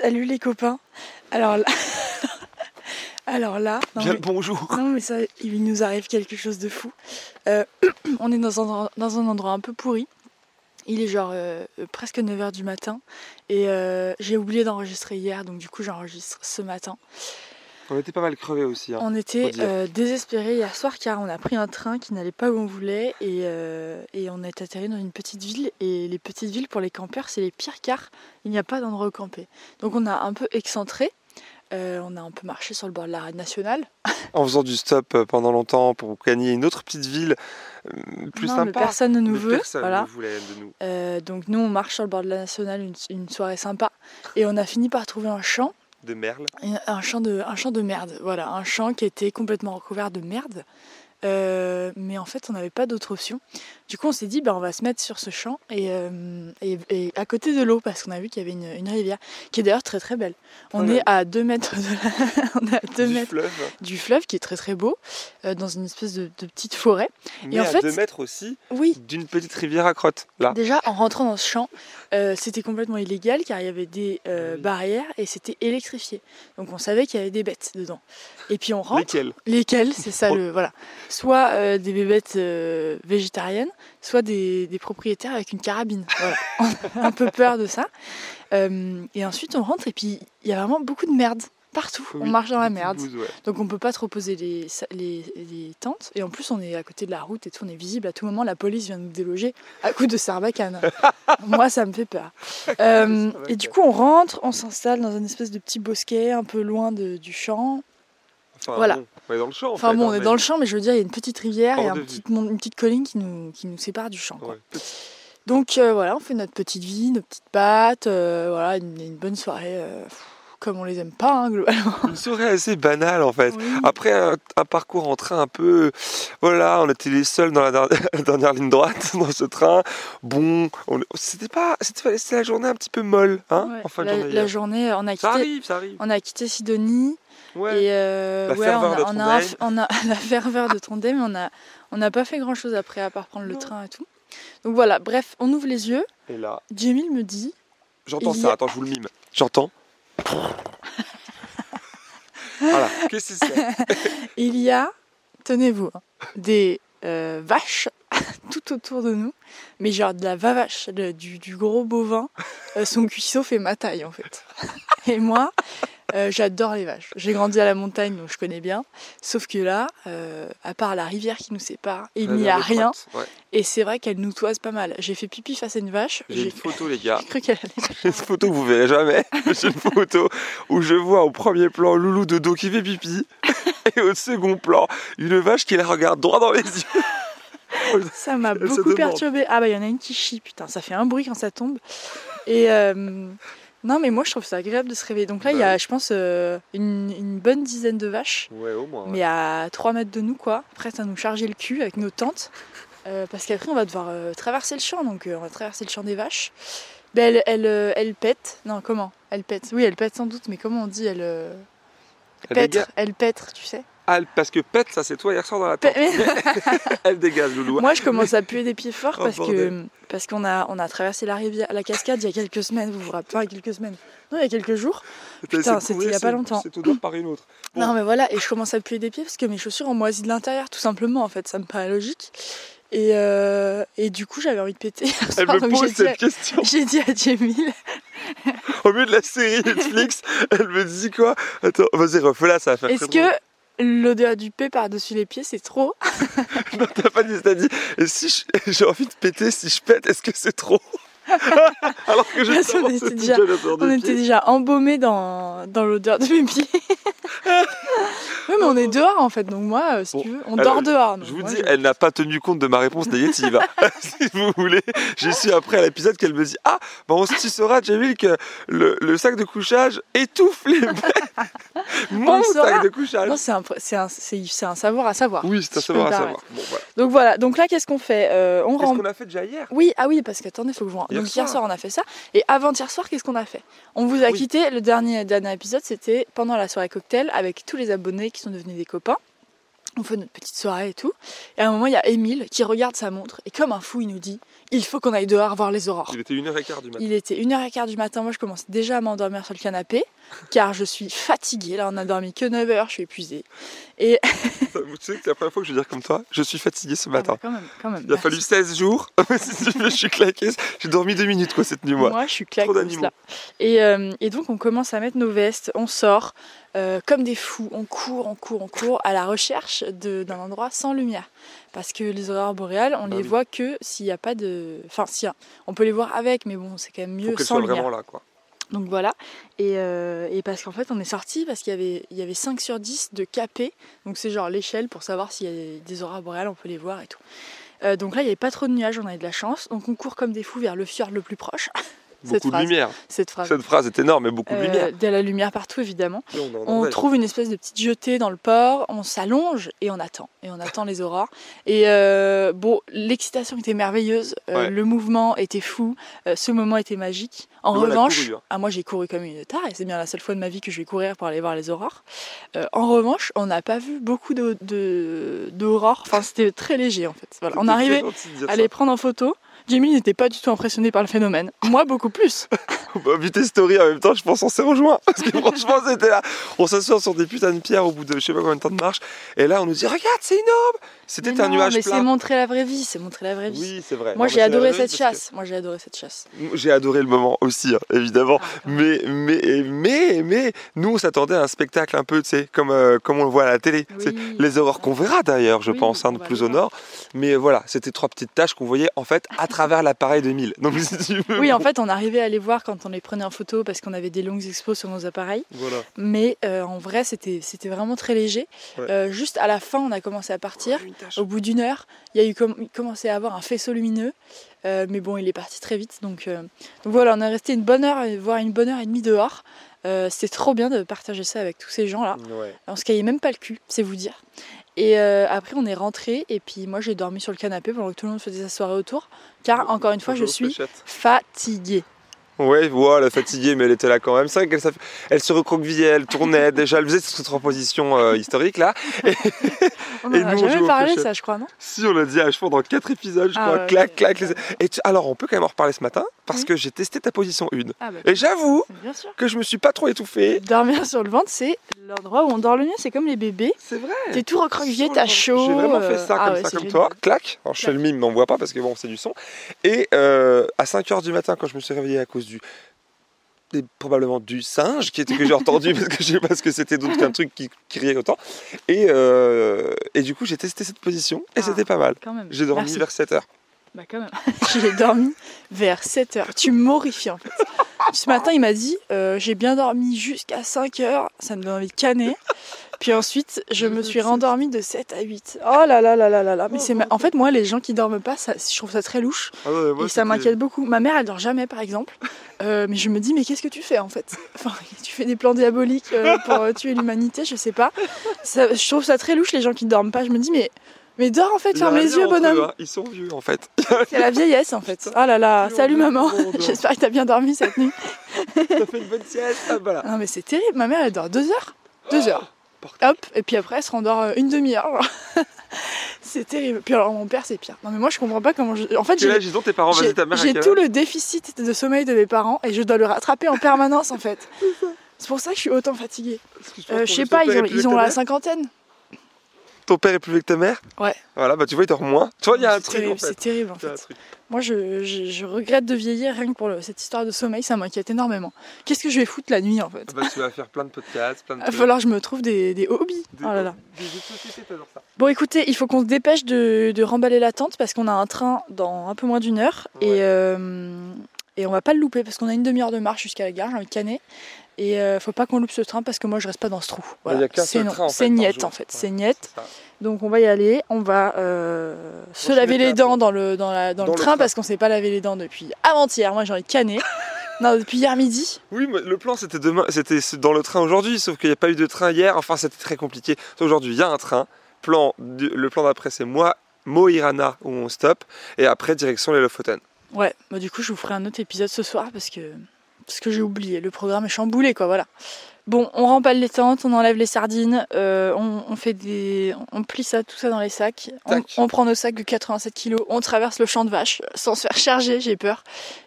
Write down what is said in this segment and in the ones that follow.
Salut les copains. Alors là, alors là, non, Bien mais, le bonjour. non, mais ça, il nous arrive quelque chose de fou. Euh, on est dans un, dans un endroit un peu pourri. Il est genre euh, presque 9h du matin et euh, j'ai oublié d'enregistrer hier, donc du coup j'enregistre ce matin. On était pas mal crevés aussi. hein. On était euh, désespérés hier soir car on a pris un train qui n'allait pas où on voulait et, euh, et on est atterri dans une petite ville. Et les petites villes pour les campeurs, c'est les pires car il n'y a pas d'endroit où camper. Donc on a un peu excentré. Euh, on a un peu marché sur le bord de l'arène nationale. En faisant du stop pendant longtemps pour gagner une autre petite ville plus non, mais sympa. personne ne nous Mais veut. personne voilà. ne voulait de nous. Euh, donc nous, on marche sur le bord de la nationale, une, une soirée sympa. Et on a fini par trouver un champ, Un champ de, un champ de merde. Voilà, un champ qui était complètement recouvert de merde. Euh, mais en fait, on n'avait pas d'autre option. Du coup, on s'est dit, bah, on va se mettre sur ce champ et, euh, et, et à côté de l'eau, parce qu'on a vu qu'il y avait une, une rivière, qui est d'ailleurs très très belle. On est à 2 mètres, de la- on est à deux du mètres fleuve. du fleuve, qui est très très beau, euh, dans une espèce de, de petite forêt. Mais en à fait- 2 mètres aussi Oui, d'une petite rivière à crotte. Là. Déjà, en rentrant dans ce champ, c'était complètement illégal car il y avait des Oui. barrières et c'était électrifié. Donc on savait qu'il y avait des bêtes dedans. Et puis on rentre. Lesquels Lesquelles? C'est ça le voilà. Soit euh, des bébêtes euh, végétariennes, soit des, des propriétaires avec une carabine. Voilà. On a un peu peur de ça. Euh, et ensuite on rentre et puis il y a vraiment beaucoup de merde partout. on marche dans la merde. bouses, ouais. Donc on peut pas trop poser les, les, les tentes. Et en plus on est à côté de la route et tout, on est visible à tout moment. La police vient nous déloger à coup de sarbacane. Moi ça me fait peur. Euh, et du coup on rentre, on s'installe dans un espèce de petit bosquet un peu loin de- du champ. Enfin, Voilà. bon, on est dans le champ. en Enfin fait, bon hein, on est mais- dans le champ mais je veux dire il y a une petite rivière et un petit une petite colline qui nous, qui nous sépare du champ. quoi. Ouais. Donc euh, voilà on fait notre petite vie, nos petites pâtes, euh, voilà une, une bonne soirée euh, comme on les aime pas hein, globalement. Une soirée assez banale en fait. Oui. Après un, un parcours en train un peu, voilà, on était les seuls dans la, der- la dernière ligne droite dans ce train. Bon, on- c'était pas, c'était c'était la journée un petit peu molle, hein, Ouais. en fin de la, journée. la journée on a Ça quitté, arrive, ça arrive. on a quitté Sidonie. Ouais. Et euh, La ouais, ferveur on a, de on a, ton un- dame. on a la ferveur de ton dé, mais on a, on n'a pas fait grand chose après à part prendre le train et tout. Donc voilà, bref, on ouvre les yeux. Et là, Jamil me dit j'entends ça. a- Attends, je vous le mime. J'entends. il y a, tenez-vous, des euh, vaches tout autour de nous, mais genre de la vavache, du gros bovin. Euh, son cuisseau fait ma taille en fait. Et moi, euh, j'adore les vaches. J'ai grandi à la montagne, donc je connais bien. Sauf que là, euh, à part la rivière qui nous sépare, il n'y a rien. Ouais. Et c'est vrai qu'elle nous toise pas mal. J'ai fait pipi face à une vache. J'ai une photo, les gars. J'ai cru qu'elle allait. J'ai une photo que vous verrez jamais. J'ai une photo où je vois au premier plan Loulou de dos qui fait pipi. Et au second plan, une vache qui la regarde droit dans les yeux. Ça m'a beaucoup demande. perturbée. Ah bah il y en a une qui chie, putain, ça fait un bruit quand ça tombe. Et euh, non mais moi je trouve ça agréable de se réveiller. Donc là il y Bah a je pense euh, une, une bonne dizaine de vaches, Ouais, au moins. ouais. mais à 3 mètres de nous quoi, prêtes à nous charger le cul avec nos tentes. Euh, parce qu'après on va devoir euh, traverser le champ, donc on va traverser le champ des vaches. Ben, elle, elle, elle pète. Non comment? Elle pète. Oui elle pète sans doute, mais comment on dit? Elle, Elle dégage. Elle pètre, tu sais. Ah, parce que pète, ça c'est toi hier soir dans la tente. Elle dégage, Loulou. Moi, je commence à puer des pieds forts Oh, parce que parce qu'on a on a traversé la rivière, la cascade il y a quelques semaines. Vous vous rappelez Enfin, il y a quelques semaines. Non, il y a quelques jours. Putain, c'était il y a pas longtemps. Cette odeur par une autre. Bon. Non, mais voilà, et je commence à puer des pieds parce que mes chaussures ont moisi de l'intérieur, tout simplement. En fait, ça me paraît logique. Et, euh, et du coup, j'avais envie de péter. Elle soir, me pose cette à- question. j'ai dit à Jamil, Au milieu de la série Netflix, elle me dit quoi? Attends, vas-y, refais-la, ça va faire est-ce que l'odeur du paix par-dessus les pieds, c'est trop. Non, t'as pas dit, t'as dit, si j'ai envie de péter, si je pète, est-ce que c'est trop? Alors que je qu'on était déjà- On était déjà embaumés dans, dans l'odeur de mes pieds. Oui, mais on est dehors en fait, donc moi, euh, si Bon, tu veux, on alors, dort dehors. Je vous moi, dis, elle n'a pas tenu compte de ma réponse négative. si vous voulez, j'ai su après à l'épisode qu'elle me dit Ah, bah on se saura, Jamil, que le, le sac de couchage étouffe les bêtes. Mon sac de couchage. Non, c'est un, un, un savoir à savoir. oui, c'est si peux savoir, à savoir. Bon, voilà. Donc voilà, donc là, qu'est-ce qu'on fait Euh, On Qu'est-ce qu'on a fait déjà hier? Oui, ah oui, parce qu'attendez, faut que je vous. Hier Donc hier soir. soir, on a fait ça. Et avant-hier soir, qu'est-ce qu'on a fait? On vous a Oui. quitté. Le dernier, dernier épisode, c'était pendant la soirée cocktail avec tous les abonnés qui sont devenus des copains. On fait notre petite soirée et tout. Et à un moment, il y a Émile qui regarde sa montre et comme un fou, il nous dit il faut qu'on aille dehors voir les aurores. Il était 1h15 du matin. Il était 1h15 du matin, moi je commence déjà à m'endormir sur le canapé, car je suis fatiguée, là on a dormi que 9 heures, je suis épuisée. Et tu sais que c'est la première fois que je vais dire comme toi, je suis fatigué ce Ah matin. bah, quand même, quand même. Il a fallu 16 jours. Je suis claqué. J'ai dormi deux minutes quoi cette nuit moi. Moi, je suis claquée Trop d'animaux. Et, euh, et donc, on commence à mettre nos vestes, on sort euh, comme des fous, on court, on court, on court à la recherche d'un endroit sans lumière. Parce que les aurores boréales, on Bah les oui. voit que s'il n'y a pas de. Enfin, si, on peut les voir avec, mais bon, c'est quand même Faut mieux qu'elle sans lumière. vraiment là quoi. Donc voilà. Et, euh, et parce qu'en fait, on est sorti parce qu'il y avait, il y avait 5 sur 10 de capés. Donc c'est genre l'échelle pour savoir s'il y a des aurores boréales, on peut les voir et tout. Euh, donc là, il n'y avait pas trop de nuages, on avait de la chance. Donc on court comme des fous vers le fjord le plus proche. Cette Beaucoup de phrase. lumière. Cette phrase. Cette phrase est énorme, mais beaucoup de Euh, lumière. de la lumière partout évidemment. On trouve une espèce de petite jetée dans le port, on s'allonge et on attend. Et on attend les aurores. Et euh, bon, l'excitation était merveilleuse, euh, Ouais. le mouvement était fou, ce moment était magique. En Nous, revanche, couru, hein. ah, moi j'ai couru comme une tare et c'est bien la seule fois de ma vie que je vais courir pour aller voir les aurores. En revanche, on n'a pas vu beaucoup de- de- d'aurores, enfin c'était très léger en fait. Voilà. On arrivait à les prendre en photo. Jamie n'était pas du tout impressionné par le phénomène. Moi, beaucoup plus. va vu tes stories en même temps, je pense on s'est rejoint. Parce que franchement, c'était là. On s'assoit sur des putains de pierres au bout de je sais pas combien de temps de marche. Et là, on nous dit Regarde, c'est énorme C'était Mais un non, nuage mais c'est montrer la vraie vie, c'est montrer la vraie vie. Oui, c'est vrai. Moi j'ai adoré cette chasse. Moi j'ai adoré cette chasse. J'ai adoré le moment aussi, hein, évidemment. Ah, Mais, mais, mais, mais, nous, on s'attendait à un spectacle un peu, tu sais, comme, euh, comme on le voit à la télé. Oui. Les aurores qu'on verra d'ailleurs, je Oui, pense, hein, de va plus au nord. Mais voilà, c'était trois petites taches qu'on voyait en fait à travers l'appareil de 1000. Donc si tu veux. Oui, en fait, on arrivait à les voir quand on les prenait en photo parce qu'on avait des longues expos sur nos appareils. Voilà. Mais euh, en vrai, c'était c'était vraiment très léger. Ouais. Euh, juste à la fin, on a commencé à partir. Tache. Au bout d'une heure, il y a eu com- il commençait à avoir un faisceau lumineux. Euh, mais bon, il est parti très vite. Donc, euh, donc voilà, on est resté une bonne heure, voire une bonne heure et demie dehors. Euh, C'était trop bien de partager ça avec tous ces gens-là. Ouais. On se caillait même pas le cul, c'est vous dire. Et euh, après, on est rentré et puis moi, j'ai dormi sur le canapé pendant que tout le monde faisait sa soirée autour. Car encore une fois, je suis fatiguée. Ouais, voilà, fatiguée, mais elle était là quand même. C'est vrai qu'elle elle se recroquevillait, elle tournait déjà, elle faisait cette reposition euh, historique là. On Et a nous, jamais parlé, ça, je crois, non? Si, on l'a dit à cheval dans 4 épisodes, je Ah crois. ouais, clac, clac. les- Et tu- Alors, on peut quand même en reparler ce matin? Parce Oui. que j'ai testé ta position 1. Ah bah, Et j'avoue que je me suis pas trop étouffé. Dormir sur le ventre, c'est l'endroit où on dort le mieux, c'est comme les bébés. C'est vrai. T'es tout recroquevillé, t'as chaud. J'ai vraiment fait euh, ça ah comme ouais, ça, comme génial. toi. Clac. Alors je fais le mime, mais on voit pas parce que bon, c'est du son. Et euh, à 5h du matin, quand je me suis réveillé à cause du. probablement du singe qui était que j'ai entendu parce que je sais pas ce que c'était d'autre qu'un truc qui, qui riait autant. Et, euh, et du coup, j'ai testé cette position et Ah. c'était pas mal. J'ai dormi Merci. vers 7h. Bah quand même. J'ai dormi vers 7h. Tu m'horrifies en fait. Ce matin, il m'a dit euh, j'ai bien dormi jusqu'à 5h, ça me donne envie de canner. Puis ensuite, je me suis rendormie de 7 à 8. Oh là là là là là là. Mais c'est ma- en fait moi les gens qui dorment pas, ça, je trouve ça très louche Ah ouais, moi, et ça m'inquiète beaucoup. Ma mère, elle dort jamais par exemple. Euh, mais je me dis mais qu'est-ce que tu fais en fait? Enfin, tu fais des plans diaboliques euh, pour tuer l'humanité, je sais pas. Ça- je trouve ça très louche les gens qui dorment pas. Je me dis mais mais dors en fait, ferme les yeux eux, bonhomme. hein. Ils sont vieux en fait. C'est la vieillesse en fait. Oh là là, salut maman. J'espère que t'as bien dormi cette nuit. T'as fait une bonne sieste. Ah, voilà. Non mais c'est terrible, ma mère elle dort deux heures. Deux heures. bordel. Hop, et puis après elle se rendort euh, une demi-heure. c'est terrible. Puis alors mon père c'est pire. Non mais moi je comprends pas comment je... En fait j'ai tes parents j'ai- Vas-y, ta mère j'ai tout le déficit de sommeil de mes parents et je dois le rattraper en permanence en fait. C'est pour ça que je suis autant fatiguée. Je Euh, sais pas, ils ont, ils ont la cinquantaine. Ton père est plus vieux que ta mère Ouais. Voilà, bah tu vois, il dort moins. Tu vois, il y a un C'est truc terrible, en fait. c'est terrible en fait. Moi je, je- je regrette de vieillir rien que pour le- cette histoire de sommeil, ça m'inquiète énormément. Qu'est-ce que je vais foutre la nuit en fait Ah Bah, tu vas faire plein de podcasts, plein de Il va falloir que je me trouve des, des hobbies. Des, Oh là là. des jeux de société, t'adores ça. Bon, écoutez, il faut qu'on se dépêche de, de remballer la tente parce qu'on a un train dans un peu moins d'une heure Ouais. et, euh, et on va pas le louper parce qu'on a une demi-heure de marche jusqu'à la gare, j'ai envie de canner. Et euh, faut pas qu'on loupe ce train parce que moi je reste pas dans ce trou. Voilà. C'est non, train, en fait, c'est par niette en fait, c'est niette. Donc on va y aller, on va euh, se laver les dents dans le, dans la, dans Dans le le train parce qu'on s'est pas lavé les dents depuis avant-hier. Moi j'ai envie de canner. non, depuis hier midi. Oui, mais le plan c'était demain, c'était dans le train aujourd'hui, sauf qu'il n'y a pas eu de train hier. Enfin, c'était très compliqué. Aujourd'hui, il y a un train. Plan, le plan d'après, c'est moi, Moirana où on stoppe, et après direction les Lofoten. Ouais, bah du coup je vous ferai un autre épisode ce soir parce que parce que j'ai oublié. Le programme est chamboulé, quoi, voilà. Bon, on remballe les tentes, on enlève les sardines, euh, on, on fait des, on plie ça, tout ça dans les sacs. On, prend nos sacs de 87 kilos, on traverse le champ de vache sans se faire charger, j'ai peur.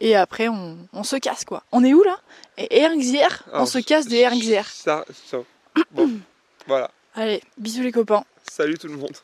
Et après, on, on se casse, quoi. On est où là? Et Erngzier, on se casse des Erngzier. Ça, ça. Bon, voilà. Allez, bisous les copains. Salut tout le monde.